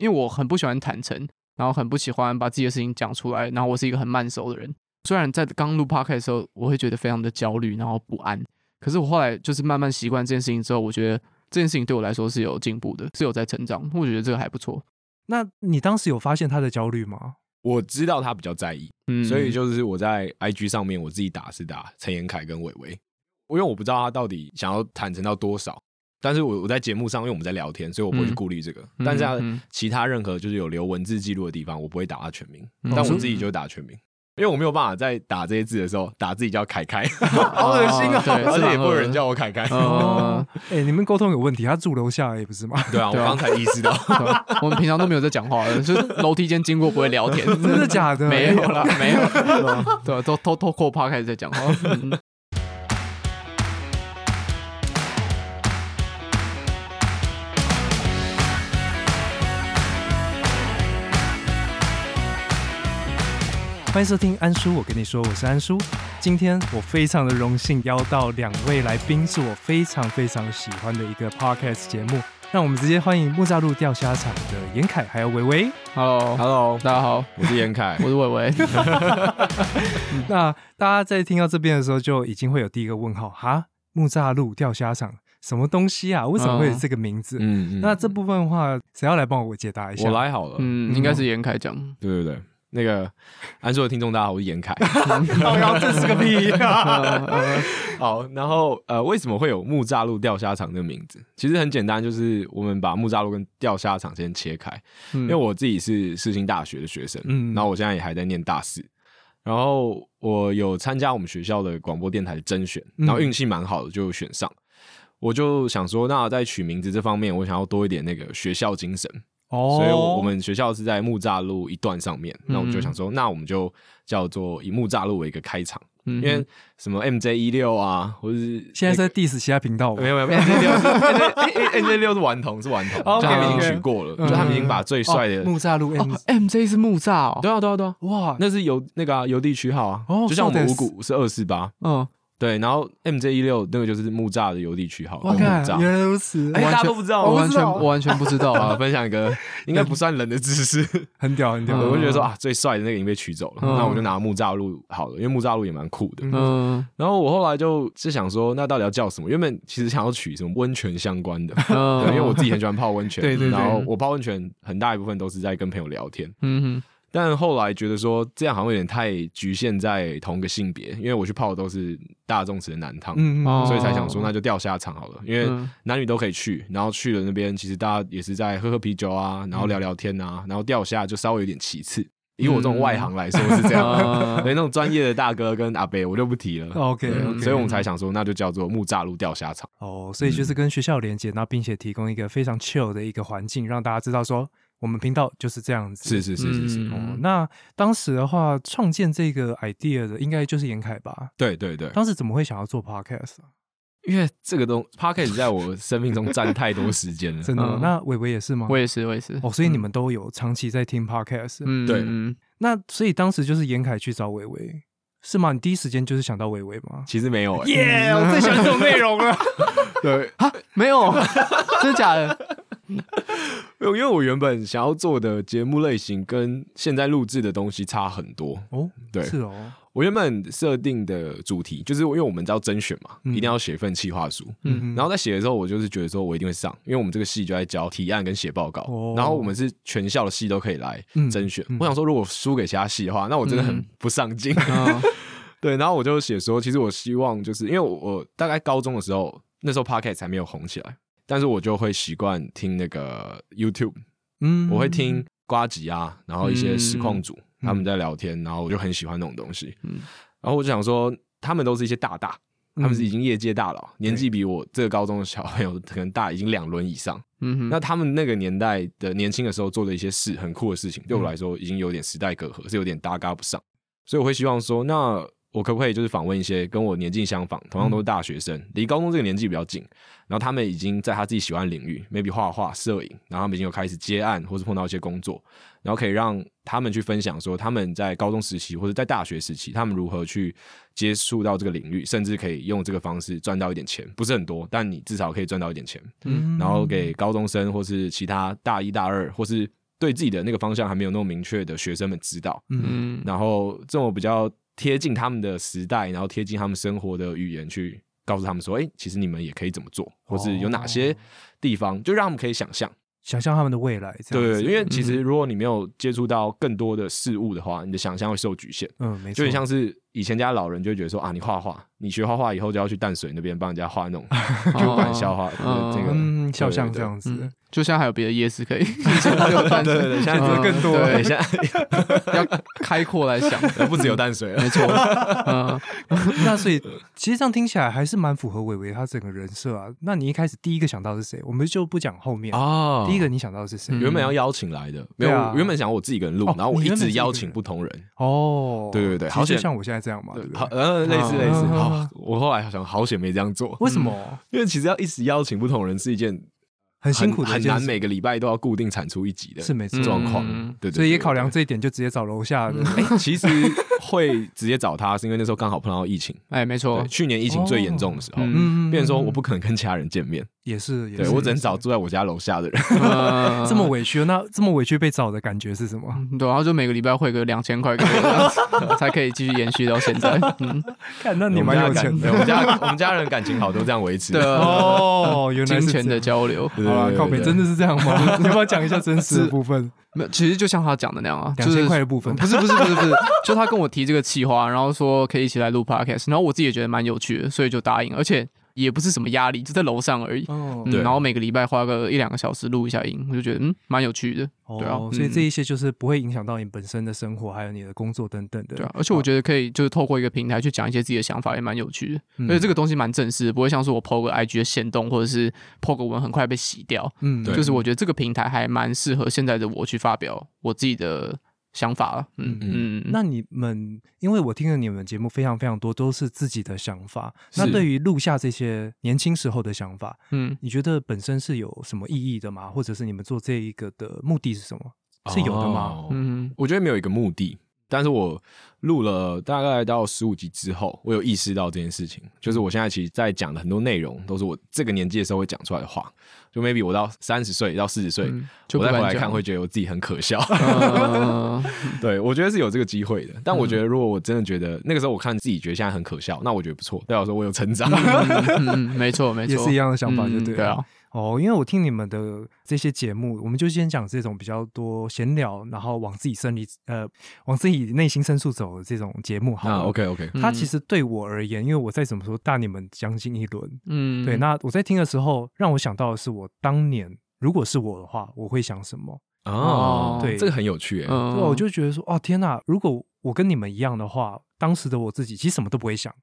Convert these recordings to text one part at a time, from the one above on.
因为我很不喜欢坦诚，然后很不喜欢把自己的事情讲出来，然后我是一个很慢熟的人。虽然在刚录 podcast 的时候，我会觉得非常的焦虑，然后不安，可是我后来就是慢慢习惯这件事情之后，我觉得这件事情对我来说是有进步的，是有在成长。我觉得这个还不错。那你当时有发现他的焦虑吗？我知道他比较在意，嗯，所以就是我在 IG 上面我自己打是打陈延凯跟伟伟，因为我不知道他到底想要坦诚到多少。但是我我在节目上，因为我们在聊天，所以我不会去嗯顾虑这个。嗯但是其他任何就是有留文字记录的地方，我不会打他全名，嗯但我自己就会打全名，因为我没有办法在打这些字的时候打自己叫凯凯，好恶心啊！对，而且也不会有人叫我凯凯。哦，哎、你们沟通有问题，他住楼下也不是吗？对啊，我刚才意识到，我们平常都没有在讲话的，就是楼梯间经过不会聊天，真的假的？没有啦，没有，对吧对吧，都偷偷过趴开始在讲话。欢迎收听安叔，我跟你说，我是安叔。今天我非常的荣幸邀到两位来宾，是我非常非常喜欢的一个 podcast 节目。让我们直接欢迎木栅路钓虾场的严凯还有维维。Hello，Hello，大家好，我是严凯 我。是伟伟。那大家在听到这边的时候，就已经会有第一个问号：哈，木栅路钓虾场什么东西啊？为什么会有这个名字？嗯嗯那这部分的话，谁要来帮我解答一下？我来好了。嗯，应该是严凯讲。对对对，那个安硕的听众大家好，我是严凯。靠腰，这是个屁、好，然后呃，为什么会有木栅路钓虾场这个名字？其实很简单，就是我们把木栅路跟钓虾场先切开。因因为我自己是世新大学的学生，嗯然后我现在也还在念大四，然后我有参加我们学校的广播电台的甄选，嗯然后运气蛮好的就选上。我就想说，那在取名字这方面，我想要多一点那个学校精神，哦所以我我们学校是在木栅路一段上面，那我就想说，那我们就叫做以木栅路为一个开场，因因为什么 MJ 一六啊，或者是现在是在 diss 其他频道吗没？有没有没有 MJ 六是 MJ MJ 六是顽童是顽童， OK，就他们已经 OK 取过了，嗯就他们已经把最帅的哦木栅路 M，、 MJ 是木栅哦。对啊对啊对啊，哇，那是邮那个啊邮递区号啊，哦就像我们五そうです股是二四八，嗯， 对，然后 MJ 一六那个就是木栅的邮递区号，我木栅。看原来如此，哎，完全大家都不知道，我完全我完全不知道啊，啊。分享一个应该不算冷的知识，很屌很屌。嗯 我就觉得说啊，最帅的那个已经被取走了，嗯那我就拿木栅路好了，因为木栅路也蛮酷的。嗯然后我后来就是想说，那到底要叫什么？原本其实想要取什么温泉相关的，嗯，因为我自己很喜欢泡温泉，对对对然后我泡温泉很大一部分都是在跟朋友聊天，嗯但后来觉得说这样好像有点太局限在同个性别，因为我去泡的都是大众池的男汤，嗯哦所以才想说那就钓虾场好了，因为嗯男女都可以去，然后去了那边其实大家也是在喝喝啤酒啊，然后聊聊天啊，然后钓虾就稍微有点其次。以我这种外行来说是这样，嗯所以那种专业的大哥跟阿伯我就不提了。OK，所以我们才想说，那就叫做木栅路钓虾场。哦，所以就是跟学校有连接，然后并且提供一个非常 chill 的一个环境，让大家知道说我们频道就是这样子。是是是是是，嗯哦，那当时的话，创建这个 idea 的应该就是严凯吧？对对对，当时怎么会想要做 podcast 啊？因为这个东 p o d c a s t 在我生命中占太多时间了。真的？嗯那伟伟也是吗？我也是，我也是。哦，所以你们都有长期在听 podcast。嗯，对嗯，那所以当时就是严凯去找伟伟，是吗？你第一时间就是想到伟伟吗？其实没有、欸，耶！我最喜欢这种内容了。对啊，没有，真的假的？因为我原本想要做的节目类型跟现在录制的东西差很多。哦，对是哦，我原本设定的主题就是，因为我们知道甄选嘛，嗯一定要写一份企划书。嗯，然后在写的时候，我就是觉得说我一定会上，因为我们这个系就在教提案跟写报告，哦然后我们是全校的系都可以来嗯甄选。嗯我想说，如果输给其他系的话，那我真的很嗯不上进。嗯对，然后我就写说，其实我希望就是因为我我大概高中的时候，那时候 Pocket 才没有红起来，但是我就会习惯听那个 YouTube，嗯我会听瓜吉啊，然后一些实况组、嗯他们在聊天，然后我就很喜欢那种东西。嗯然后我就想说，他们都是一些大大，他们是已经业界大佬，年纪比我这个高中的小朋友可能大已经两轮以上。那他们那个年代的年轻的时候做的一些事，很酷的事情，对我来说已经有点时代隔阂，是有点搭嘎不上。所以我会希望说，那我可不可以就是访问一些跟我年纪相仿，同样都是大学生，离高中这个年纪比较近，然后他们已经在他自己喜欢的领域，maybe 画画、摄影，然后他们已经有开始接案或是碰到一些工作，然后可以让他们去分享说他们在高中时期或者在大学时期，他们如何去接触到这个领域，甚至可以用这个方式赚到一点钱，不是很多，但你至少可以赚到一点钱。嗯。然后给高中生或是其他大一大二或是对自己的那个方向还没有那么明确的学生们知道，嗯嗯，然后这种比较贴近他们的时代，然后贴近他们生活的语言去告诉他们说，哎，其实你们也可以怎么做，或是有哪些地方，就让他们可以想象。想象他们的未来，对，因为其实如果你没有接触到更多的事物的话，你的想象会受局限。嗯，没错，就很像是以前家老人就会觉得说啊，你画画，你学画画以后就要去淡水那边帮人家画那种 Q 版笑话，嗯这个嗯，肖像这样子嗯，就现在还有别的夜市可以，以前只有淡水对对 对，现在更多，对对，现在要开阔来想，不只有淡水了没。错，嗯，那所以其实这样听起来还是蛮符合伟伟他整个人设啊。那你一开始第一个想到是谁？我们就不讲后面，啊第一个你想到是谁？嗯原本要邀请来的，没有，原本想我自己一个人录哦，然后我一直邀请不同人，哦，对对对其好险实就像我现在这样嘛，对不好，对？呃，类似嗯类似。嗯好，我后来想，好险没这样做，为什么因为其实要一直邀请不同人是一件很辛苦的很难，每个礼拜都要固定产出一集的是没错状况嗯。对，对所以也考量这一点，就直接找楼下的。哎，其实会直接找他，是因为那时候刚好碰到疫情，哎，没错，，去年疫情最严重的时候，嗯嗯，变成说我不可能跟其他人见面，也是，对我只能找住在我家楼下的人。嗯这么委屈。那这么委屈被找的感觉是什么？对，然后就每个礼拜汇个两千块才可以继续延续到现在。嗯，看，那你我们有钱的我们家我们家人感情好，都这样维持。对啊，哦，原来金钱的交流。好啦，对靠北真的是这样吗？你要不要讲一下真实的部分？没有，其实就像他讲的那样啊，两千就是块的部分。不是不是不是不是，就他跟我提这个企划，然后说可以一起来录 podcast，然后我自己也觉得蛮有趣的，所以就答应，而且也不是什么压力，就在楼上而已。哦嗯对然后每个礼拜花个一两个小时录一下音，我就觉得嗯蛮有趣的，对啊哦，所以嗯这一些就是不会影响到你本身的生活，还有你的工作等等的。对啊，而且我觉得可以就是透过一个平台去讲一些自己的想法，也蛮有趣的。嗯而且这个东西蛮正式的，不会像是我 PO 个 IG 的限动，或者是 PO 个文很快被洗掉。嗯，对就是我觉得这个平台还蛮适合现在的我去发表我自己的想法了。嗯嗯，那你们，因为我听了你们节目非常非常多，都是自己的想法。那对于录下这些年轻时候的想法，嗯你觉得本身是有什么意义的吗？或者是你们做这一个的目的是什么？是有的吗？哦嗯我觉得没有一个目的，但是我录了大概到十五集之后，我有意识到这件事情，就是我现在其实在讲的很多内容都是我这个年纪的时候会讲出来的话，就 maybe 我到三十岁到四十岁，嗯就我再回来看会觉得我自己很可笑。呃 对，我觉得是有这个机会的，但我觉得如果我真的觉得那个时候我看自己觉得现在很可笑，那我觉得不错，代表说我有成长。嗯嗯，没错没错，也是一样的想法，就嗯对了。对啊，哦，因为我听你们的这些节目，我们就先讲这种比较多闲聊，然后往自己生理呃往自己内心深处走的这种节目好了。那 OK OK，它嗯其实对我而言，因为我再怎么说大你们将近一轮，嗯对，那我在听的时候，让我想到的是我当年如果是我的话，我会想什么？哦，对这个很有趣欸。嗯对，我就觉得说，哦天哪！如果我跟你们一样的话，当时的我自己其实什么都不会想。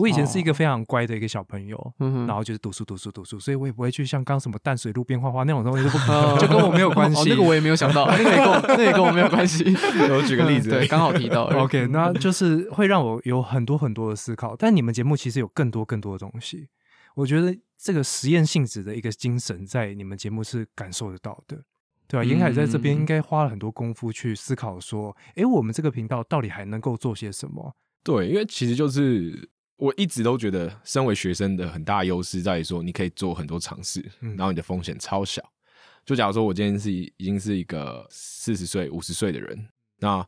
我以前是一个非常乖的一个小朋友，然后就是读书读书读书，所以我也不会去像刚什么淡水路边画画那种东西，就不哦就跟我没有关系。哦，那个我也没有想到，那个也跟我那个也跟我没有关系。我举个例子嗯对，刚好提到。OK，那就是会让我有很多很多的思考。但你们节目其实有更多更多的东西，我觉得这个实验性质的一个精神在你们节目是感受得到的，对吧、嗯严凯在这边应该花了很多功夫去思考，说，哎，我们这个频道到底还能够做些什么？对，因为其实就是我一直都觉得，身为学生的很大优势在于说，你可以做很多尝试，嗯然后你的风险超小。就假如说我今天是已经是一个四十岁、五十岁的人，那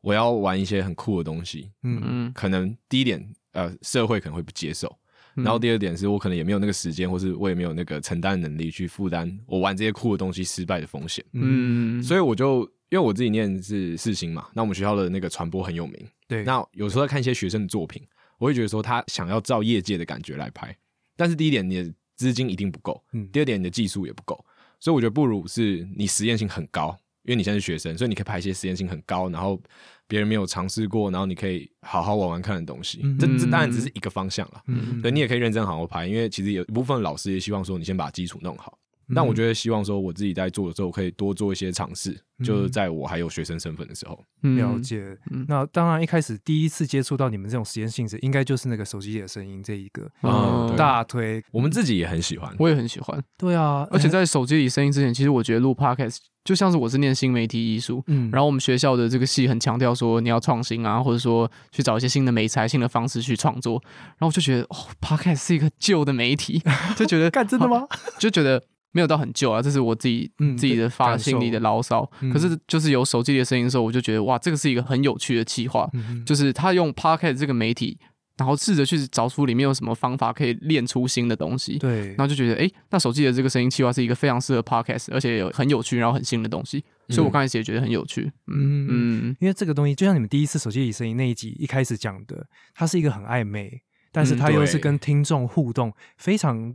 我要玩一些很酷的东西，嗯嗯，可能第一点，呃，社会可能会不接受。嗯然后第二点是我可能也没有那个时间，或是我也没有那个承担能力去负担我玩这些酷的东西失败的风险。嗯，嗯，所以我就因为我自己念是世新嘛，那我们学校的那个传播很有名，对，那有时候在看一些学生的作品，我会觉得说他想要照业界的感觉来拍，但是第一点你的资金一定不够，嗯第二点你的技术也不够，所以我觉得不如是你实验性很高，因为你现在是学生，所以你可以拍一些实验性很高，然后别人没有尝试过，然后你可以好好玩玩看的东西。嗯这这当然只是一个方向了。嗯对你也可以认真好好拍，因为其实有一部分老师也希望说你先把基础弄好。嗯但我觉得希望说我自己在做的时候，可以多做一些尝试，就是在我还有学生身份的时候。嗯了解。嗯那当然，一开始第一次接触到你们这种实验性质，应该就是那个手机里的声音这一个嗯大推。我们自己也很喜欢。我也很喜欢。对啊，而且在手机里声音之前，其实我觉得录 podcast 就像是我是念新媒体艺术，嗯然后我们学校的这个系很强调说你要创新啊，或者说去找一些新的媒材、新的方式去创作。然后我就觉得哦，podcast 是一个旧的媒体，就觉得干真的吗？就觉得没有到很旧啊，这是我自己、嗯自己的发心里的牢骚。嗯。可是就是有手机里的声音的时候，我就觉得哇，这个是一个很有趣的企划，嗯就是他用 Podcast 这个媒体，然后试着去找出里面有什么方法可以练出新的东西。对。然，后就觉得，哎，那手机的这个声音企划是一个非常适合 podcast，而且有很有趣，然后很新的东西，所以我刚开始也觉得很有趣。嗯嗯因为这个东西，就像你们第一次手机里声音那一集一开始讲的，它是一个很暧昧，但是嗯它又是跟听众互动非常，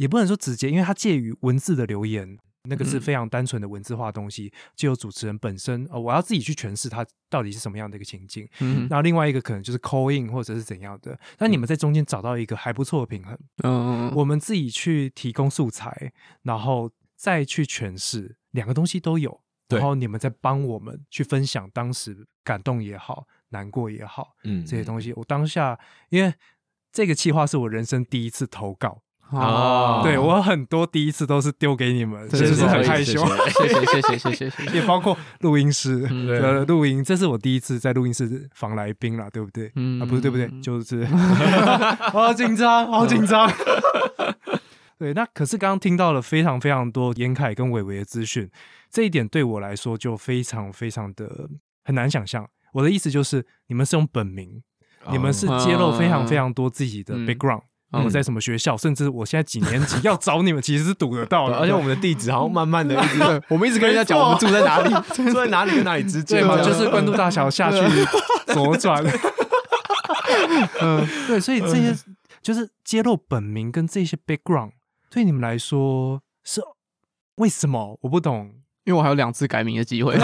也不能说直接，因为它介于文字的留言，那个是嗯非常单纯的文字化的东西，就有主持人本身，呃，我要自己去诠释它到底是什么样的一个情境。嗯然后另外一个可能就是 call in 或者是怎样的，那你们在中间找到一个还不错的平衡，嗯，我们自己去提供素材，然后再去诠释，两个东西都有。然后你们再帮我们去分享当时感动也好，难过也好，嗯这些东西。我当下因为这个计划是我人生第一次投稿，哦，对我很多第一次都是丢给你们，真真的是很害羞。谢谢谢谢谢谢谢谢。也包括录音室，嗯呃，录音，这是我第一次在录音室访来宾了，对不对？嗯啊，不是对不对？就是 好紧张，好紧张。对，那可是刚刚听到了非常非常多严凯跟伟伟的资讯，这一点对我来说就非常非常的很难想象。我的意思就是，你们是用本名，你们是揭露非常非常多自己的嗯 background，嗯我在什么学校，甚至我现在几年级要找你们，其实是堵得到的。而且我们的地址好像慢慢的一直对，我们一直跟人家讲我们住在哪里，住在哪里跟哪里之间对嘛，就是关渡大桥下去 左转。嗯，对，所以这些就是揭露本名跟这些 background，对你们来说是为什么？我不懂。因为我还有两次改名的机会。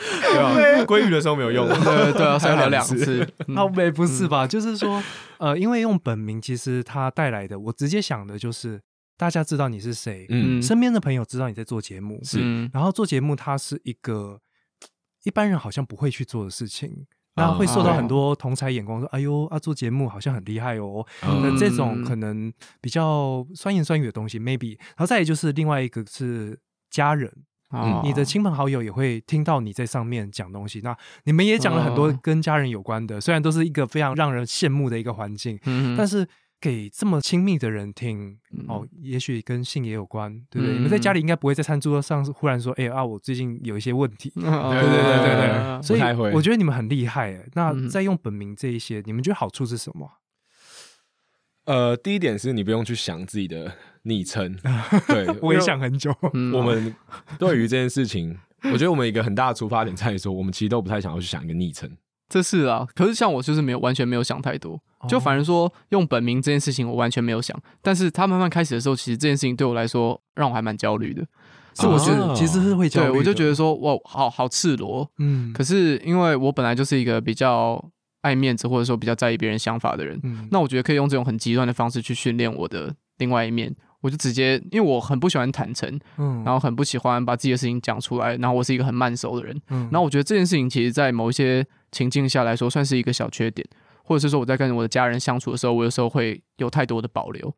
对啊，归语的时候没有用，对对啊，所以要聊两次。嗯 好没不是吧？就是说，呃，因为用本名，其实它带来的，我直接想的就是大家知道你是谁，嗯身边的朋友知道你在做节目，是嗯然后做节目，它是一个一般人好像不会去做的事情。那会受到很多同才眼光，说：“哎呦，啊，做节目好像很厉害哦。”嗯那这种可能比较酸言酸语的东西，maybe。然后再来就是另外一个是家人，哦你的亲朋好友也会听到你在上面讲东西。那你们也讲了很多哦跟家人有关的，虽然都是一个非常让人羡慕的一个环境，嗯但是给这么亲密的人听，嗯哦，也许跟性也有关，对不对？嗯你们在家里应该不会在餐桌上忽然说：“哎、啊，我最近有一些问题。”对对对对对所以我觉得你们很厉害哎。那嗯在用本名这一些，你们觉得好处是什么？呃，第一点是你不用去想自己的昵称，对，我也想很久。嗯我们对于这件事情，我觉得我们一个很大的出发点在于说，我们其实都不太想要去想一个昵称。这是啊，可是像我就是没有完全没有想太多，就哦反而说用本名这件事情我完全没有想，但是他慢慢开始的时候，其实这件事情对我来说让我还蛮焦虑的。是我觉得哦其实是会焦虑对，我就觉得说哇，好好赤裸。嗯，可是因为我本来就是一个比较爱面子或者说比较在意别人想法的人，嗯那我觉得可以用这种很极端的方式去训练我的另外一面。我就直接，因为我很不喜欢坦诚，嗯然后很不喜欢把自己的事情讲出来，然后我是一个很慢熟的人，嗯。然后我觉得这件事情其实，在某一些情境下来说，算是一个小缺点，或者是说我在跟我的家人相处的时候，我有时候会有太多的保留。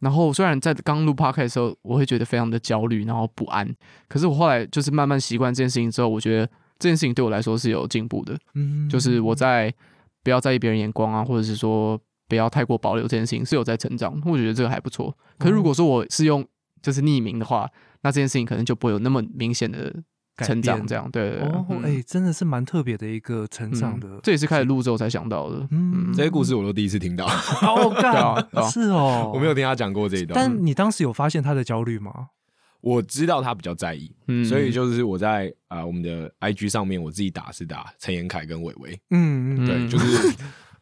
然后虽然在刚录 podcast 的时候，我会觉得非常的焦虑，然后不安，可是我后来就是慢慢习惯这件事情之后，我觉得这件事情对我来说是有进步的，嗯。就是我。在不要在意别人眼光啊，或者是说不要太过保留这件事情是有在成长，我觉得这个还不错。可是如果说我是用就是匿名的话，那这件事情可能就不会有那么明显的成长，这样对对对哦，嗯哎，真的是蛮特别的一个成长的嗯，这也是开始录之后才想到的。嗯这些故事我都第一次听到，哦，对啊干对啊是哦，我没有听他讲过这一段。但你当时有发现他的焦虑吗？我知道他比较在意，嗯所以就是我在啊、呃我们的 IG 上面，我自己打是打陈延凯跟伟伟，嗯嗯对，嗯就是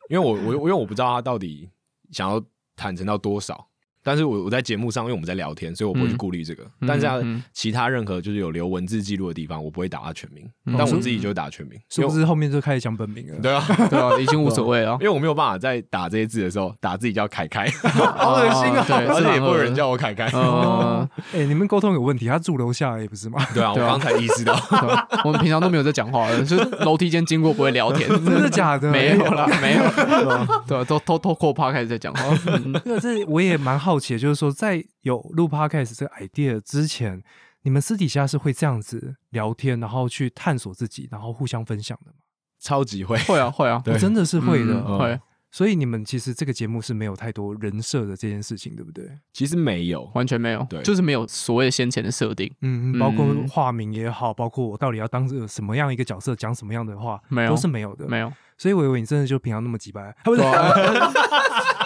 因为我我因为我不知道他到底想要坦诚到多少，但是我我在节目上，因为我们在聊天，所以我不会去嗯顾虑这个。嗯但是其他任何就是有留文字记录的地方，我不会打他全名，嗯但我自己就会打全名，是不是后面就开始讲本名了？对啊，对啊，已经无所谓了 因。为我没有办法在打这些字的时候打自己叫凯凯，好恶心啊对，而且也不会有人叫我凯凯。呃，哎，你们沟通有问题，他住楼下也不是吗？对啊，我对啊刚才意识到，啊我们平常都没有在讲话的，就是楼梯间经过不会聊天，真的假的？没有啦，没有，对啊对啊，都偷偷过趴开始在讲话。这我也蛮好奇的，就是说，在有录 podcast 这个 idea 之前，你们私底下是会这样子聊天，然后去探索自己，然后互相分享的吗？超级会。会啊，会啊，真的是会的。嗯会。所以你们其实这个节目是没有太多人设的这件事情，对不对？其实没有，完全没有，对就是没有所谓先前的设定，嗯，包括嗯化名也好，包括我到底要当这个什么样一个角色，讲什么样的话，没有都是没有的。没有，所以我以为你真的就平常那么几白，啊不是对？啊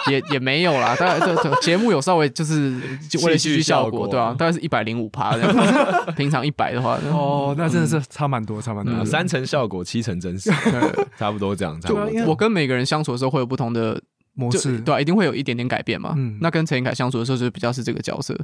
也也没有啦，大概这这节目有稍微就是就为了戏剧效果，对啊，大概是一百零五趴这样，平常一百的话，哦，那真的是差蛮多，差蛮多三成效果，七成真实，差不多这样。差不多我跟每个人相处的时候会有不同的模式，对、啊，一定会有一点点改变嘛。嗯那跟陈英凯相处的时候，就比较是这个角色，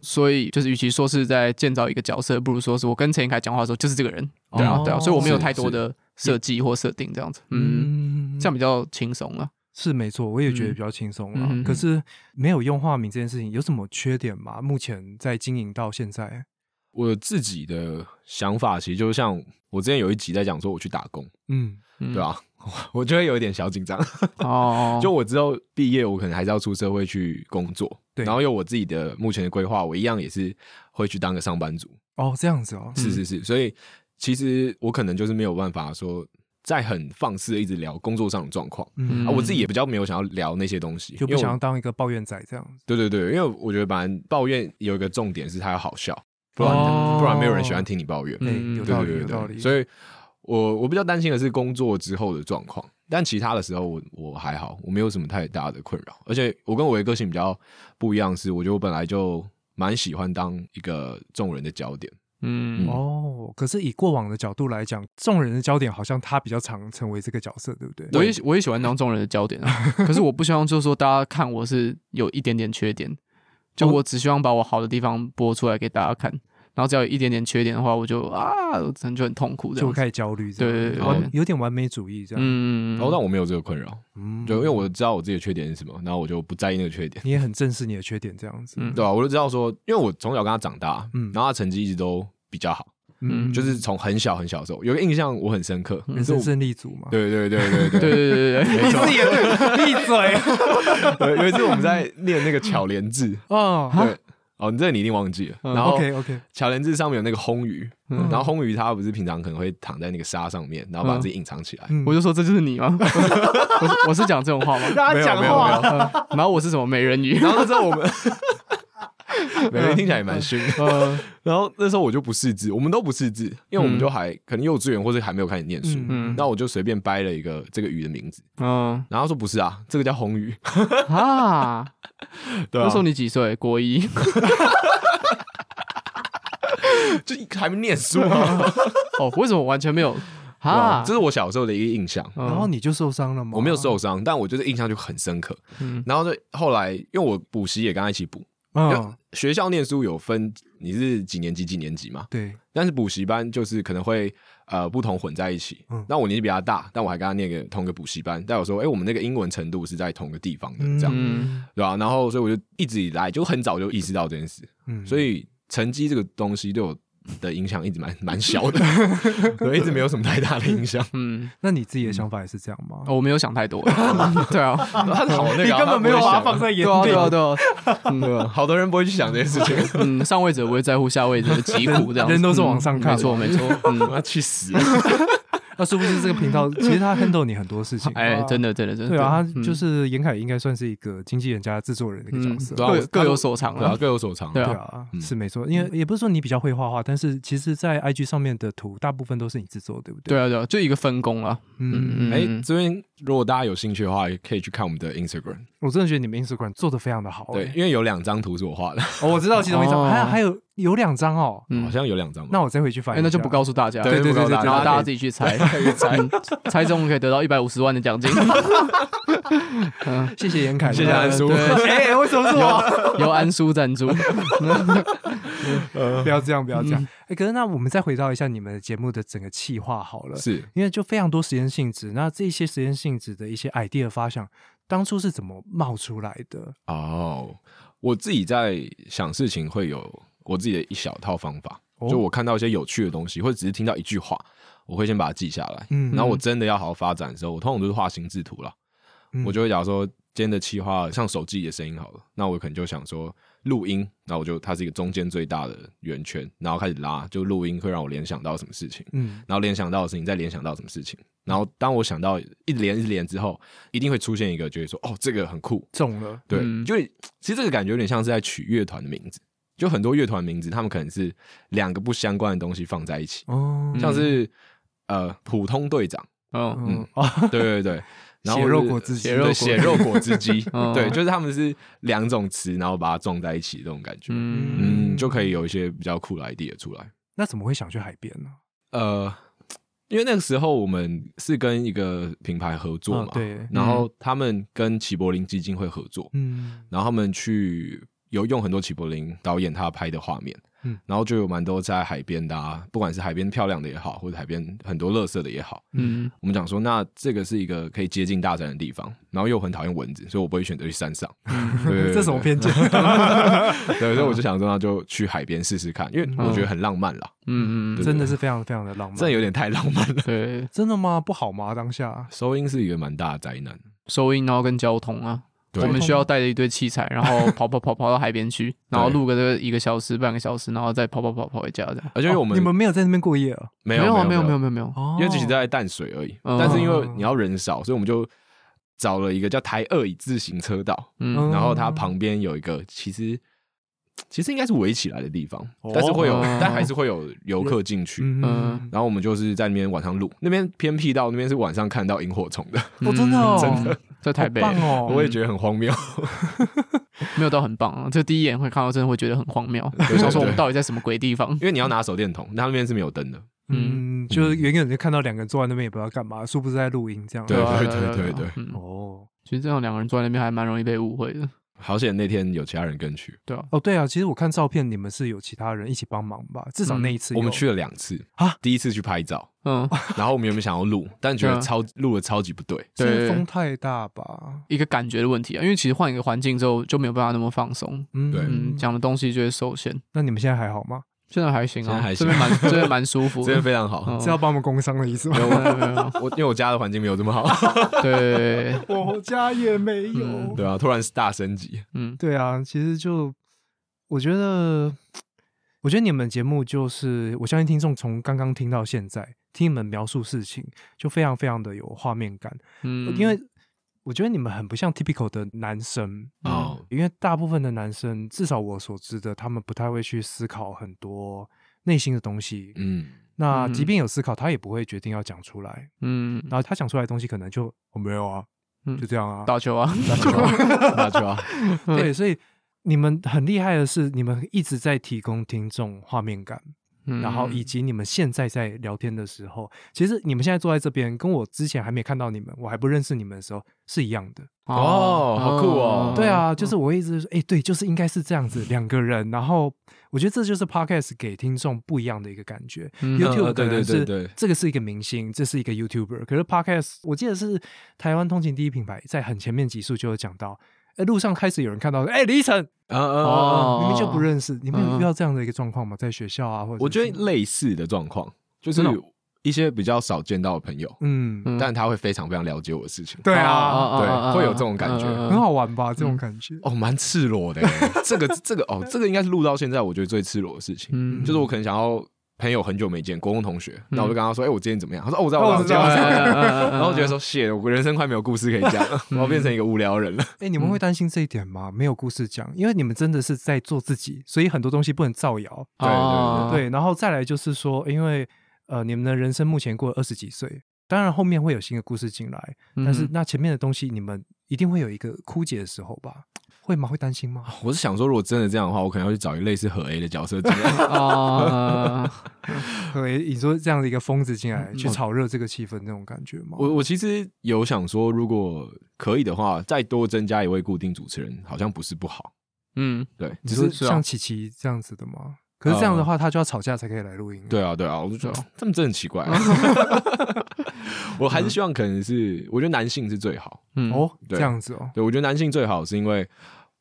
所以就是与其说是在建造一个角色，不如说是我跟陈英凯讲话的时候就是这个人，对啊，哦对啊，所以我没有太多的设计或设定这样子，嗯，嗯，这样比较轻松了。是没错，我也觉得嗯比较轻松了。可是没有用化名这件事情有什么缺点吗？目前在经营到现在，我自己的想法，其实就像我之前有一集在讲说我去打工，嗯，嗯对啊，我就会有一点小紧张。哦，就我之后毕业，我可能还是要出社会去工作，对然后有我自己的目前的规划，我一样也是会去当个上班族。哦，这样子哦，是是是，所以其实我可能就是没有办法说在很放肆的一直聊工作上的状况。嗯啊，我自己也比较没有想要聊那些东西，就不因为我想要当一个抱怨仔这样子。对对对，因为我觉得反正抱怨有一个重点是它要好笑，不然、哦不然没有人喜欢听你抱怨。哎、嗯有道理，对对对有道理。对，所以我我比较担心的是工作之后的状况，但其他的时候我我还好，我没有什么太大的困扰。而且我跟我的个性比较不一样，是我觉得我本来就蛮喜欢当一个众人的焦点。嗯，哦，可是以过往的角度来讲，众人的焦点好像他比较常成为这个角色，对不对？我也我也喜欢当众人的焦点啊，可是我不希望就是说大家看我是有一点点缺点，就哦我只希望把我好的地方播出来给大家看，然后只要有一点点缺点的话，我就啊，我可能就很痛苦。就会开始焦虑，对对对完有点完美主义这样。嗯，然后但我没有这个困扰，嗯就因为我知道我自己的缺点是什么，然后我就不在意那个缺点。你也很正视你的缺点这样子。嗯对吧、我就知道说，因为我从小跟他长大，嗯然后他成绩一直都比较好，嗯就是从很小很小的时候，有个印象我很深刻，人生胜利组嘛。对对对对对 对对对对对，没错。也对，闭嘴。有有一次我们在念那个巧连字，哦对，哦，你这个你一定忘记了。嗯然后，OK OK，巧连字上面有那个烘鱼，嗯然后烘鱼它不是平常可能会躺在那个沙上面，然后把自己隐藏起来。嗯我就说这就是你吗？我 是我是讲这种话吗？让没有没有没有嗯然后我是什么美人鱼？然后那时候我们，每个人听起来也蛮凶 然后那时候我就不识字，我们都不识字，因为我们就还可能幼稚园或者还没有开始念书。嗯嗯那我就随便掰了一个这个鱼的名字，嗯然后他说不是啊，这个叫红鱼。啊，对啊那时候你几岁？国一。就还没念书啊。哦，为什么完全没有哇啊？这是我小时候的一个印象。嗯然后你就受伤了吗？我没有受伤，但我就是印象就很深刻。嗯然后就后来，因为我补习也跟他一起补，嗯，学校念书有分你是几年级几年级嘛，对，但是补习班就是可能会呃不同混在一起。嗯。那我年纪比他大，但我还跟他念个同个补习班。但我说，哎、我们那个英文程度是在同个地方的，这样、嗯。对吧、然后所以我就一直以来就很早就意识到这件事，嗯，所以成绩这个东西对我的影响一直蛮蛮小的，对，一直没有什么太大的影响。嗯，那你自己的想法也是这样吗？哦我没有想太多。对啊，他好那个啊、你根本没有把它放在眼对啊，里对。啊，对啊。嗯对啊，好多人不会去想这些事情。嗯，上位者不会在乎下位者的疾苦，这样子人都是往上看嗯没错，没错。嗯，我要去死！那是不是这个频道 其实他 handle 你很多事情。哎，真的，真的，真的。对啊，他嗯就是严凯应该算是一个经纪人加制作人的一个角色。各各有所长对啊，啊。各有所长。对啊是没错，因为也不是说你比较会画画，但是其实，在 IG 上面的图大部分都是你制作，对不对？对啊，对啊，就一个分工啊。嗯，嗯哎、这边如果大家有兴趣的话，也可以去看我们的 Instagram。我真的觉得你们 Instagram 做的非常的好。对，哎因为有两张图是我画的，哦，我知道其中一张，哦还有还有有两张哦。嗯好像有两张。那我再回去翻。那就不告诉大家。对对对然后大家自己去猜，猜猜中可以得到一百五十万的奖金。嗯，谢谢严凯，谢谢安叔对 哎，为什么是我？由安叔赞助。不要这样，不要这样嗯。哎，可是那我们再回到一下你们的节目的整个企划好了，是因为就非常多实验性质，那这些实验性质的一些 idea 发想，当初是怎么冒出来的？哦，我自己在想事情会有我自己的一小套方法。哦就我看到一些有趣的东西，或者只是听到一句话，我会先把它记下来。嗯然后我真的要好好发展的时候，我通常都是画心智图了。嗯我就会讲说，今天的企划像手机的声音好了，那我可能就想说录音，那我就它是一个中间最大的圆圈，然后开始拉，就录音会让我联想到什么事情，嗯。然后联想到的事情再联想到什么事情，然后当我想到一连一连之后，一定会出现一个觉得说哦这个很酷，中了，对，嗯就其实这个感觉有点像是在取乐团的名字，就很多乐团名字他们可能是两个不相关的东西放在一起，哦，像是呃普通队长。哦。嗯哦，对对对，然后血肉果汁机对血肉果汁机，嗯对，就是他们是两种词，然后把它撞在一起这种感觉，嗯嗯，就可以有一些比较酷的 idea 出来。那怎么会想去海边呢？呃，因为那个时候我们是跟一个品牌合作嘛，哦对然后他们跟齐柏林基金会合作，嗯然后他们去有用很多齐柏林导演他拍的画面，嗯。然后就有蛮多在海边的啊，不管是海边漂亮的也好，或者海边很多垃圾的也好，嗯。我们讲说，那这个是一个可以接近大自然的地方，然后又很讨厌蚊子，所以我不会选择去山上。对对对这什么偏见？对，所以我就想说，那就去海边试试看，因为我觉得很浪漫啦，嗯。嗯对真的是非常非常的浪漫，真的有点太浪漫了。对，真的吗？不好吗？当下。收音是一个蛮大的灾难，收音然后跟交通啊，对我们需要带着一堆器材，然后跑跑跑跑到海边去，然后录个这个一个小时半个小时，然后再跑跑跑跑回家这样。而且我们、哦你们没有在那边过夜啊？没有没没有有没有没有没有，哦因为只是在淡水而已。嗯但是因为你要人少，所以我们就找了一个叫台二乙自行车道，嗯然后它旁边有一个其实。其实应该是围起来的地方，哦但是会有，哦但还是会有游客进去。嗯嗯然后我们就是在那边晚上录，那边偏僻到那边是晚上看到萤火虫的，哦，真的哦，真的 在台北哦，我也觉得很荒谬。没有到很棒啊，这第一眼会看到真的会觉得很荒谬，对就想说我对们到底在什么鬼地方？因为你要拿手电筒，那那边是没有灯的。嗯，就是远远就看到两个人坐在那边，也不知道干嘛，是不是在录音这样。对啊对对对哦其实这样两个人坐在那边还蛮容易被误会的，好险那天有其他人跟去，对啊，哦，对啊，其实我看照片，你们是有其他人一起帮忙吧？至少那一次有我们去了两次啊第一次去拍照，嗯，然后我们原本想要录，但觉得嗯超录的超级不对。是对风太大吧？一个感觉的问题啊，因为其实换一个环境之后就没有办法那么放松，嗯，对嗯，讲的东西就会受限。那你们现在还好吗？现在还行啊，现在还行。这边蛮 这边蛮舒服真的的，非常好。嗯。是要帮我们工伤的意思吗？没有没有没有，我 因为我家的环境没有这么好，对，我家也没有。嗯。对啊，突然是大升级，嗯。对啊，其实就我觉得，我觉得你们节目就是，我相信听众从刚刚听到现在，听你们描述事情，就非常非常的有画面感。嗯，因为我觉得你们很不像 typical 的男生哦因为大部分的男生，至少我所知的，他们不太会去思考很多内心的东西。嗯，那嗯即便有思考，他也不会决定要讲出来。嗯然后他讲出来的东西，可能就我、没有啊，嗯就这样啊。打球啊，打球啊，打球啊，对，所以你们很厉害的是，你们一直在提供听众画面感，嗯然后以及你们现在在聊天的时候，其实你们现在坐在这边，跟我之前还没看到你们，我还不认识你们的时候是一样的。哦好酷哦对啊，就是我一直说，哎、对，就是应该是这样子，两个人，然后我觉得这就是 podcast 给听众不一样的一个感觉。嗯 YouTube 对对可能是对对这个是一个明星，这是一个 YouTuber，可是 podcast 我记得是台湾通勤第一品牌，在很前面几数就有讲到，哎，路上开始有人看到，哎，李晨嗯嗯嗯，哦。明明就不认识，你们有嗯遇到这样的一个状况吗？在学校啊，或者我觉得类似的状况，就是一些比较少见到的朋友，嗯，嗯但他会非常非常了解我的事情。对啊，啊对会有这种感觉。很好玩吧？这种感觉，哦，蛮赤裸的耶，这个这个哦，这个应该是录到现在我觉得最赤裸的事情，嗯。就是我可能想要朋友很久没见，国中同学，那我就跟他说，哎，我今天怎么样？他说，哦，我知道，哦我知道，我知道我知道。然 然后我觉得说，谢，我人生快没有故事可以讲了，我要变成一个无聊人了。哎，你们会担心这一点吗？没有故事讲，因为你们真的是在做自己，所以很多东西不能造谣。对对哦对，然后再来就是说，因为呃，你们的人生目前过了二十几岁，当然后面会有新的故事进来，但是嗯那前面的东西，你们一定会有一个枯竭的时候吧？会吗？会担心吗？我是想说，如果真的这样的话，我可能要去找一个类似何 A 的角色进来。哦，对，你说这样的一个疯子进来嗯去炒热这个气氛，那种感觉吗？我我其实有想说，如果可以的话，再多增加一位固定主持人，好像不是不好。嗯，对，只是像琪琪这样子的吗？可是这样的话，他就要吵架才可以来录音。对啊，对啊，我就觉得对他们真的很奇怪、啊。我还是希望可能是，我觉得男性是最好。嗯，哦，对这样子哦，对我觉得男性最好，是因为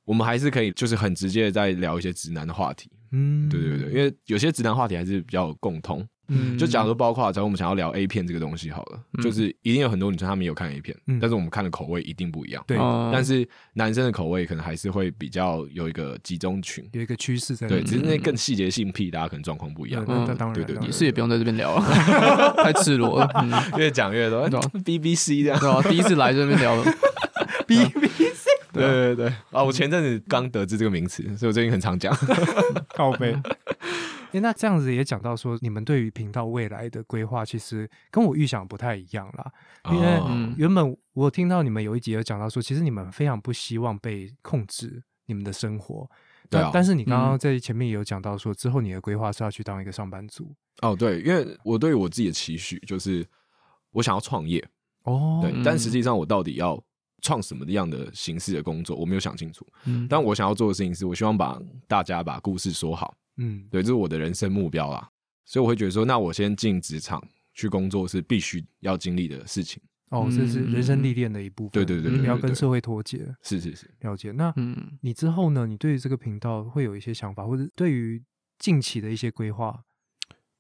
我们还是可以就是很直接的在聊一些直男的话题。嗯，对对对，因为有些直男话题还是比较有共通。嗯就假如说包括，假如我们想要聊 A 片这个东西好了，就是一定有很多女生她们有看 A 片，嗯但是我们看的口味一定不一样。对，哦但是男生的口味可能还是会比较有一个集中群，有一个趋势在对，只是那更细节性癖，大家可能状况不一样嗯，。那当然，对对当然也是也不用在这边聊了，太赤裸了。嗯，越讲越多对啊，BBC 这样。对啊，第一次来这边聊，BBC 对对对啊！我前阵子刚得知这个名词，所以我最近很常讲。靠背。诶那这样子也讲到说，你们对于频道未来的规划，其实跟我预想不太一样啦。因为原本我听到你们有一集有讲到说，其实你们非常不希望被控制你们的生活。对啊但但是你刚刚嗯在前面也有讲到说，之后你的规划是要去当一个上班族。哦，对，因为我对于我自己的期许就是我想要创业，哦，对，嗯但实际上我到底要创什么样的形式的工作，我没有想清楚。嗯，但我想要做的事情是，我希望把大家把故事说好，嗯，对，这是我的人生目标啦。所以我会觉得说，那我先进职场去工作是必须要经历的事情。哦，这是人生嗯历练的一部分。对对对对你要跟社会脱节，是是是，了解。那嗯，你之后呢？你对于这个频道会有一些想法，或者对于近期的一些规划？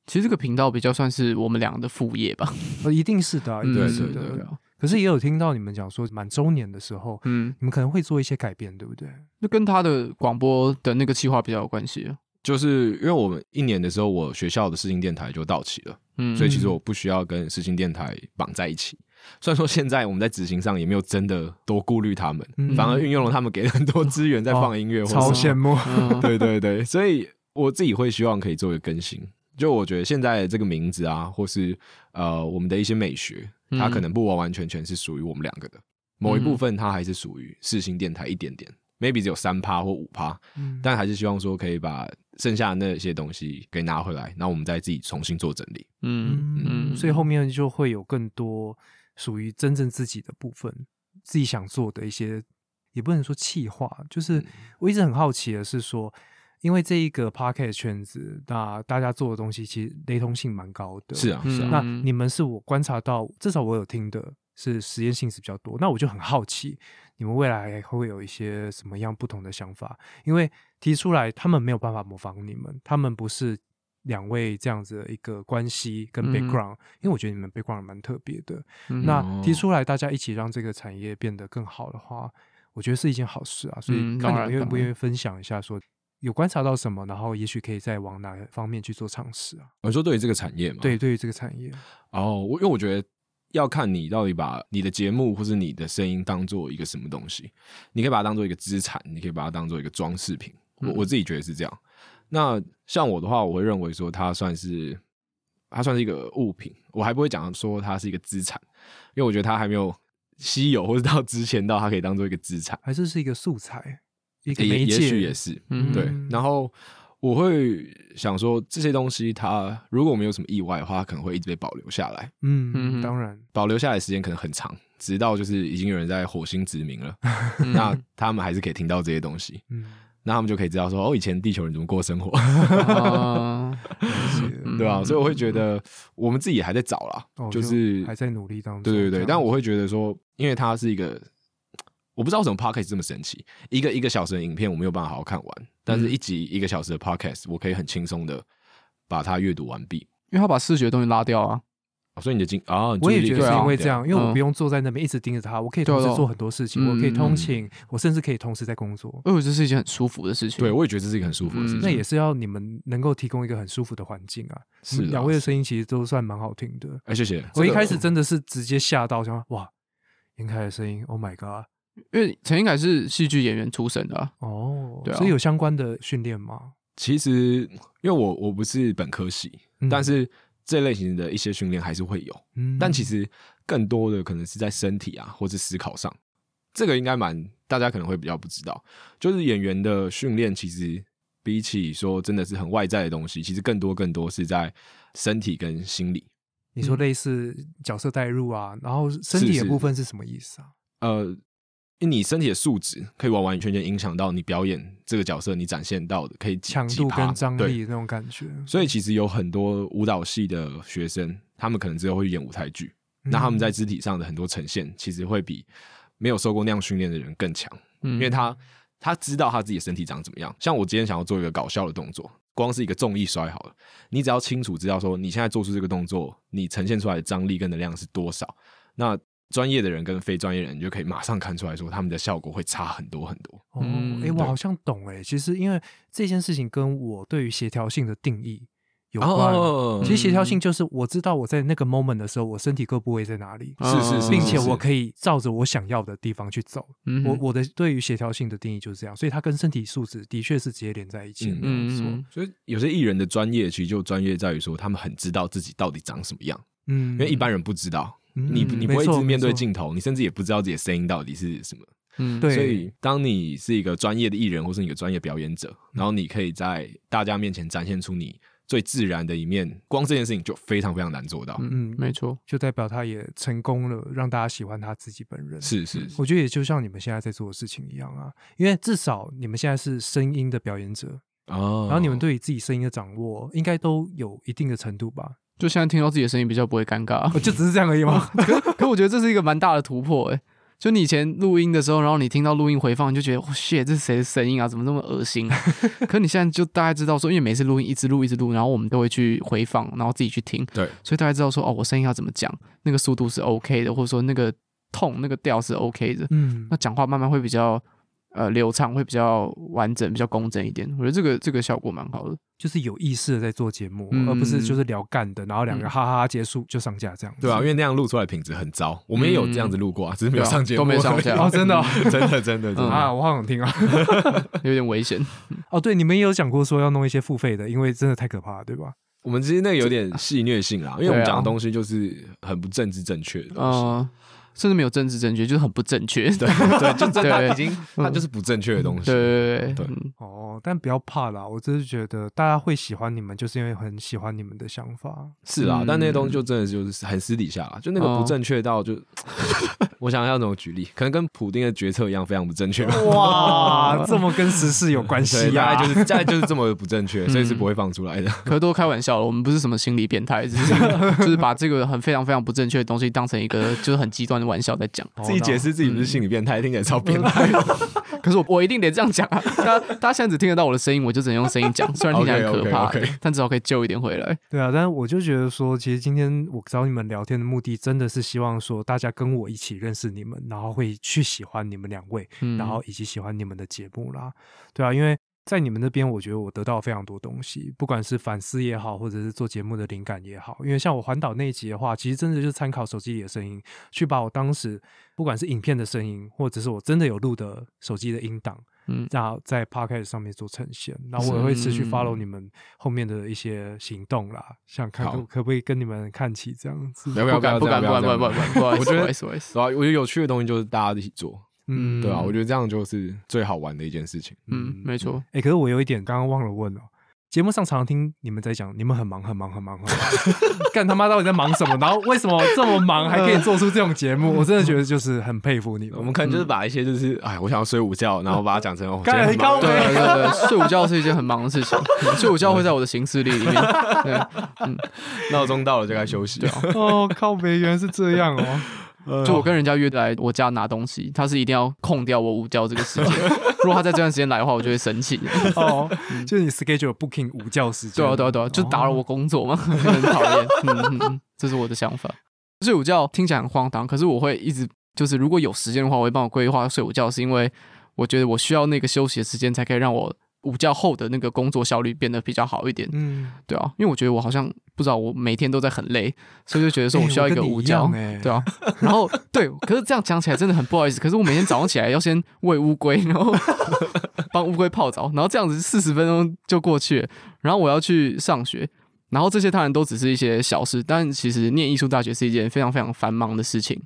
其实这个频道比较算是我们俩的副业吧。呃，一定是的啊，一嗯定是的。对对对对啊，可是也有听到你们讲说，满周年的时候，嗯，你们可能会做一些改变，对不对？那跟他的广播的那个计划比较有关系。就是因为我们一年的时候，我学校的视听电台就到期了，嗯，所以其实我不需要跟视听电台绑在一起。虽然说现在我们在执行上也没有真的多顾虑他们，嗯反而运用了他们给的很多资源在放音乐，或超羡慕。嗯对对对，所以我自己会希望可以做一个更新。就我觉得现在的这个名字啊，或是呃我们的一些美学，它可能不完完全全是属于我们两个的，某一部分它还是属于世新电台一点点，maybe 只有三趴或五趴，嗯但还是希望说可以把剩下的那些东西给拿回来，然后我们再自己重新做整理。嗯嗯，嗯，所以后面就会有更多属于真正自己的部分，自己想做的一些，也不能说气话，就是嗯我一直很好奇的是说，因为这一个 p o c k e t 圈子，那大家做的东西其实雷同性蛮高的。是啊，是啊，那嗯你们是我观察到，至少我有听的是实验性是比较多。那我就很好奇，你们未来会有一些什么样不同的想法？因为提出来，他们没有办法模仿你们，他们不是两位这样子的一个关系跟嗯 background，、因为我觉得你们 background 蛮特别的。嗯那哦提出来，大家一起让这个产业变得更好的话，我觉得是一件好事啊。所以嗯看你们愿不愿意分享一下说。有观察到什么，然后也许可以再往哪个方面去做尝试啊？我说对于这个产业嘛，对，对于这个产业，哦，我因为我觉得要看你到底把你的节目或是你的声音当做一个什么东西，你可以把它当做一个资产，你可以把它当做一个装饰品。我自己觉得是这样。那像我的话，我会认为说它算是它算是一个物品，我还不会讲说它是一个资产，因为我觉得它还没有稀有或者到值钱到它可以当做一个资产。还是是一个素材，一个也也媒介，许也是，嗯对。然后我会想说，这些东西它如果没有什么意外的话，它可能会一直被保留下来。嗯，嗯当然，保留下来的时间可能很长，直到就是已经有人在火星殖民了，嗯那他们还是可以听到这些东西，嗯，那他们就可以知道说，哦，以前地球人怎么过生活，对吧、所以我会觉得我们自己还在找啦，哦就是还在努力当中，对对对，但我会觉得说，因为它是一个，我不知道为什么 podcast 这么神奇，一个一个小时的影片我没有办法好好看完，但嗯是一集一个小时的 podcast 我可以很轻松的把它阅读完毕。因为他把视觉的东西拉掉啊。哦所以你的精啊，我也觉得是因为这样，因为我嗯不用坐在那边一直盯着他，我可以同时做很多事情，我可以通勤，我甚至可以同时在工作。因为这是一件很舒服的事情。对，我也觉得这是一个很舒服的事情。嗯那也是要你们能够提供一个很舒服的环境啊。是啊两位的声音其实都算蛮好听的。哎，谢谢。我一这个开始真的是直接吓到，想说哇，严凯的声音，Oh my god！因为陈英凯是戏剧演员出身的、啊，哦，对啊所以有相关的训练吗？其实因为我我不是本科系，嗯但是这类型的一些训练还是会有，嗯但其实更多的可能是在身体啊或是思考上，这个应该蛮大家可能会比较不知道，就是演员的训练其实比起说真的是很外在的东西，其实更多更多是在身体跟心理。你说类似角色代入啊，然后身体的部分是什么意思啊？呃，你身体的素质可以完完全全影响到你表演这个角色，你展现到的可以强度跟张对力那种感觉。所以其实有很多舞蹈系的学生，他们可能之后会演舞台剧，嗯那他们在肢体上的很多呈现，其实会比没有受过那样训练的人更强，嗯，因为他他知道他自己的身体长怎么样。像我今天想要做一个搞笑的动作，光是一个重力摔好了，你只要清楚知道说你现在做出这个动作，你呈现出来的张力跟能量是多少，那专业的人跟非专业人，你就可以马上看出来说他们的效果会差很多很多。哦，嗯哎、我好像懂哎。其实因为这件事情跟我对于协调性的定义有关。哦其实协调性就是我知道我在那个 moment 的时候，我身体各部位在哪里，是是是并且我可以照着我想要的地方去走。嗯我我的对于协调性的定义就是这样，所以它跟身体素质的确是直接连在一起的。所以有些艺人的专业其实就专业在于说，他们很知道自己到底长什么样，嗯因为一般人不知道，嗯你你不会一直面对镜头，你甚至也不知道自己的声音到底是什么。嗯对所以，当你是一个专业的艺人，或是你个专业表演者，然后你可以在大家面前展现出你最自然的一面，光这件事情就非常非常难做到。嗯，没错，就代表他也成功了，让大家喜欢他自己本人。是是是，我觉得也就像你们现在在做的事情一样啊，因为至少你们现在是声音的表演者，哦然后你们对于自己声音的掌握应该都有一定的程度吧？就现在听到自己的声音比较不会尴尬。哦，就只是这样而已吗？可我觉得这是一个蛮大的突破哎、就你以前录音的时候，然后你听到录音回放，你就觉得哇，shit，这是谁的声音啊？怎么那么恶心、啊？可你现在就大概知道说，因为每次录音一直录一直录，然后我们都会去回放，然后自己去听，对，所以大概知道说，哦，我声音要怎么讲，那个速度是 OK 的，或者说那个痛、那个调是 OK 的，嗯那，讲话慢慢会比较呃流畅，会比较完整，比较工整一点。我觉得这个这个效果蛮好的。就是有意识的在做节目，嗯而不是就是聊干的，然后两个嗯哈哈哈结束就上架这样子。对啊，因为那样录出来品质很糟。我们也有这样子录过啊，只是没有上节目，都没上架哦，真的哦 真的真的 真的。啊，我好想听啊。有点危险。哦，对，你们也有讲过说要弄一些付费的，因为真的太可怕了，对吧？我们其实那个有点戏虐性啦，因为我们讲的东西就是很不政治正确的东西。呃，甚至没有政治正确，就是很不正确。对对，就真的 已经，它就是不正确的东西。对对对对嗯哦，但不要怕啦，我只是觉得大家会喜欢你们，就是因为很喜欢你们的想法。是啦，嗯但那些东西就真的就是很私底下啦，就那个不正确到就，我想要怎么举例，可能跟普丁的决策一样，非常不正确。哇，这么跟时事有关对，系呀、大概就是大概就是这么不正确，所以是不会放出来的。可是都开玩笑了，我们不是什么心理变态，只是就是把这个很非常非常不正确的东西当成一个就是很极端的玩笑在讲。哦自己解释自己不是心理变态，听起来超变态。可是我我一定得这样讲啊！大家大家现在只听得到我的声音，我就只能用声音讲，虽然听起来很 可怕但至少可以救一点回来。对啊，但是我就觉得说，其实今天我找你们聊天的目的，真的是希望说大家跟我一起认识你们，然后会去喜欢你们两位，嗯，然后以及喜欢你们的节目啦。对啊，因为在你们那边，我觉得我得到非常多东西，不管是反思也好，或者是做节目的灵感也好。因为像我环岛那一集的话，其实真的就是参考手机里的声音，去把我当时不管是影片的声音，或者是我真的有录的手机的音档，嗯然后在 podcast 上面做呈现。然后我也会持续嗯 follow 你们后面的一些行动啦，想看可可不可以跟你们看齐这样子。不要不要不敢不敢不敢不敢不敢不好意思我觉得我觉得有趣的东西就是大家一起做，嗯，对啊，嗯我觉得这样就是最好玩的一件事情。嗯，没错。哎、可是我有一点刚刚忘了问哦。节目上常常听你们在讲，你们很忙很忙很忙很忙，干他妈到底在忙什么？然后为什么这么忙还可以做出这种节目？我真的觉得就是很佩服你们。我们可能就是把一些就是哎，我想要睡午觉，然后把它讲成哦，今干天很忙高对对 睡午觉是一件很忙的事情，嗯睡午觉会在我的行事历里面。对，闹钟到了就该休息。哦，靠北原来是这样哦。就我跟人家约来我家拿东西，他是一定要空掉我午觉这个时间。如果他在这段时间来的话，我就会生气。哦，就是你 schedule booking 午觉时间。对啊，对啊，对啊，就打扰我工作嘛，很讨厌。嗯嗯嗯，这是我的想法。睡午觉听起来很荒唐，可是我会一直就是，如果有时间的话，我会帮我规划睡午觉，是因为我觉得我需要那个休息的时间，才可以让我午觉后的那个工作效率变得比较好一点。嗯，对啊，因为我觉得我好像不知道，我每天都在很累，所以就觉得说我需要一个午觉。对啊，然后对，可是这样讲起来真的很不好意思。可是我每天早上起来要先喂乌龟，然后帮乌龟泡澡，然后这样子四十分钟就过去了。然后我要去上学，然后这些当然都只是一些小事，但其实念艺术大学是一件非常非常繁忙的事情。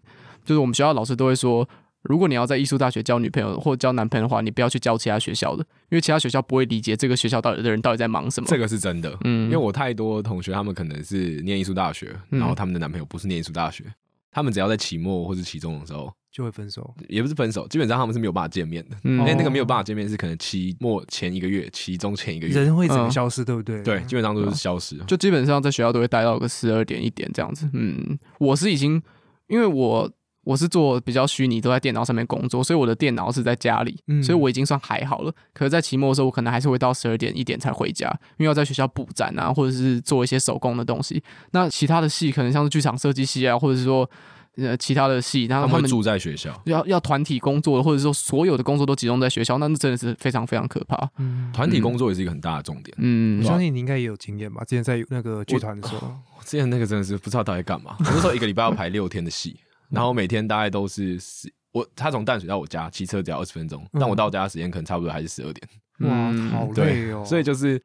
就是我们学校老师都会说，如果你要在艺术大学交女朋友或交男朋友的话，你不要去交其他学校的，因为其他学校不会理解这个学校到底的人到底在忙什么。这个是真的，嗯因为我太多同学，他们可能是念艺术大学，嗯然后他们的男朋友不是念艺术大学，他们只要在期末或是期中的时候，就会分手。也不是分手，基本上他们是没有办法见面的。嗯因为那个没有办法见面是可能期末前一个月、期中前一个月，人会整个嗯消失，对不对？对，基本上都是消失。就基本上在学校都会待到个十二点一点这样子。嗯，我是已经，因为我我是做比较虚拟，都在电脑上面工作，所以我的电脑是在家里，嗯所以我已经算还好了。可是，在期末的时候，我可能还是会到十二点一点才回家，因为要在学校布展啊，或者是做一些手工的东西。那其他的系可能像是剧场设计系啊，或者是说呃其他的系，然后他们住在学校，要要团体工作，或者说所有的工作都集中在学校，那那真的是非常非常可怕。嗯，团体工作也是一个很大的重点。嗯我，相信你应该也有经验吧？之前在那个剧团的时候，我之前那个真的是不知道到底干嘛，我那时候一个礼拜要排六天的戏，然后每天大概都是十，我他从淡水到我家骑车只要二十分钟，但我到家的时间可能差不多还是十二点，哇，嗯好累，哦。所以就是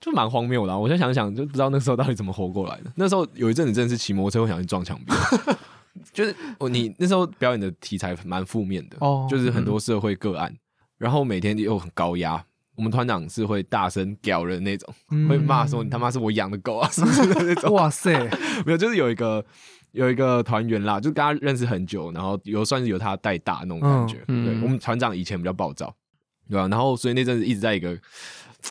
就蛮荒谬的啊、我现在想想，就不知道那时候到底怎么活过来的。那时候有一阵子真的是骑摩托车会想去撞墙壁，就是我你那时候表演的题材蛮负面的，哦就是很多社会个案，然后每天又很高压。我们团长是会大声屌人那种，嗯会骂说你他妈是我养的狗啊，是不是的那种？哇塞，没有，就是有一个有一个团员啦，就跟他认识很久，然后有算是由他带大那种感觉。对我们团长以前比较暴躁，对吧、然后所以那阵子一直在一个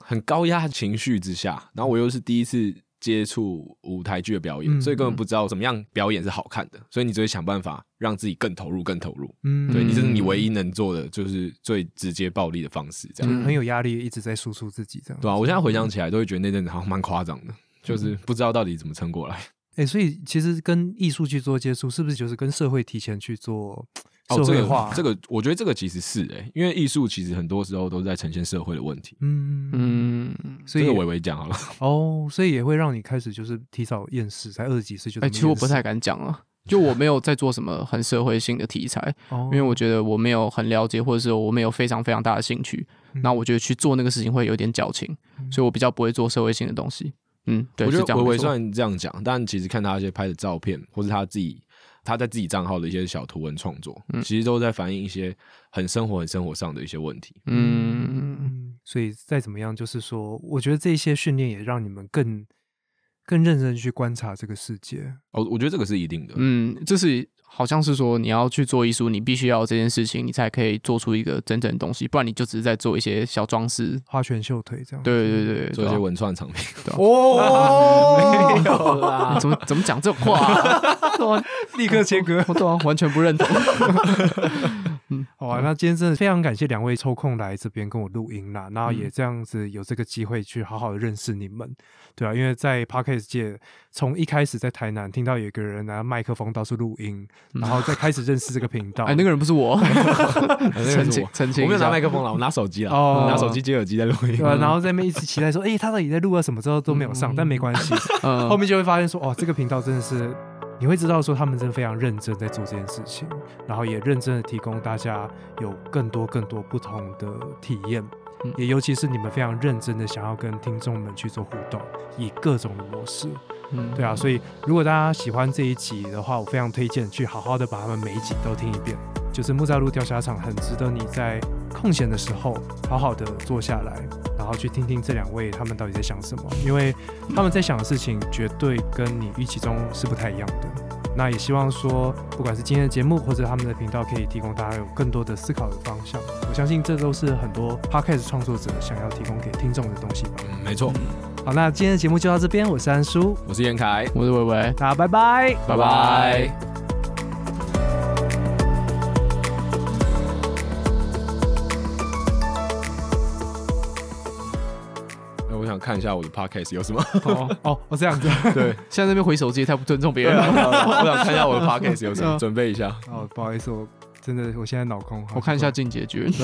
很高压情绪之下，然后我又是第一次接触舞台剧的表演，嗯所以根本不知道怎么样表演是好看的，所以你只会想办法让自己更投入、更投入。嗯，对你这是你嗯唯一能做的，就是最直接暴力的方式，这样。就是很有压力，一直在输出自己这样。对啊，我现在回想起来，都会觉得那阵子好像蛮夸张的，就是不知道到底怎么撑过来。哎、所以其实跟艺术去做接触，是不是就是跟社会提前去做社 哦，这个会化？这个，我觉得这个其实是诶、因为艺术其实很多时候都在呈现社会的问题。嗯嗯，嗯，所以这个伟伟讲好了，哦，所以也会让你开始就是提早厌世，才二十几岁就哎、么其实我不太敢讲啊，就我没有在做什么很社会性的题材，哦，因为我觉得我没有很了解，或者是我没有非常非常大的兴趣，嗯那我觉得去做那个事情会有点矫情，所以我比较不会做社会性的东西。嗯，对，我觉得微微虽然这样讲，但其实看他一些拍的照片，或是他自己他在自己账号的一些小图文创作，嗯其实都在反映一些很生活、很生活上的一些问题。嗯，嗯，所以再怎么样，就是说，我觉得这些训练也让你们更更认真去观察这个世界。哦，我觉得这个是一定的。嗯，这是好像是说你要去做艺术，你必须要有这件事情，你才可以做出一个真正的东西，不然你就只是在做一些小装饰。花拳绣腿这样。对对对做一些文创产品，哦，没有啦怎么怎么讲这种话、立刻切割。我对啊，完全不认同。好啊，那今天真的非常感谢两位抽空来这边跟我录音啦，然后也这样子有这个机会去好好的认识你们，对啊，因为在 podcast 界，从一开始在台南听到有一个人拿麦克风到处录音，然后再开始认识这个频道，哎，那个人不是我，澄清澄清我我没有拿麦克风了，我拿手机了，哦拿手机接耳机在录音。对啊，然后在那边一直期待说，哎、他到底在录了什么之后都没有上，但没关系，嗯。后面就会发现说，哦，这个频道真的是，你会知道说他们真的非常认真在做这件事情，然后也认真的提供大家有更多更多不同的体验，嗯也尤其是你们非常认真的想要跟听众们去做互动，以各种的模式，嗯对啊，所以如果大家喜欢这一集的话，我非常推荐去好好的把他们每一集都听一遍。就是木栅路钓虾场，很值得你在空闲的时候好好的坐下来，然后去听听这两位他们到底在想什么，因为他们在想的事情绝对跟你预期中是不太一样的。那也希望说，不管是今天的节目或者他们的频道，可以提供大家有更多的思考的方向。我相信这都是很多 podcast 创作者想要提供给听众的东西吧。嗯，没错，好，那今天的节目就到这边，我是安叔，我是严凯，我是伟伟，大家拜拜。拜拜。看一下我的 podcast 有什么。哦，哦，我 这样子。对，现在那边回手机太不尊重别人了。我想看一下我的 podcast 有什么，嗯准备一下。哦，不好意思，我真的我现在脑空。我看一下进阶剧。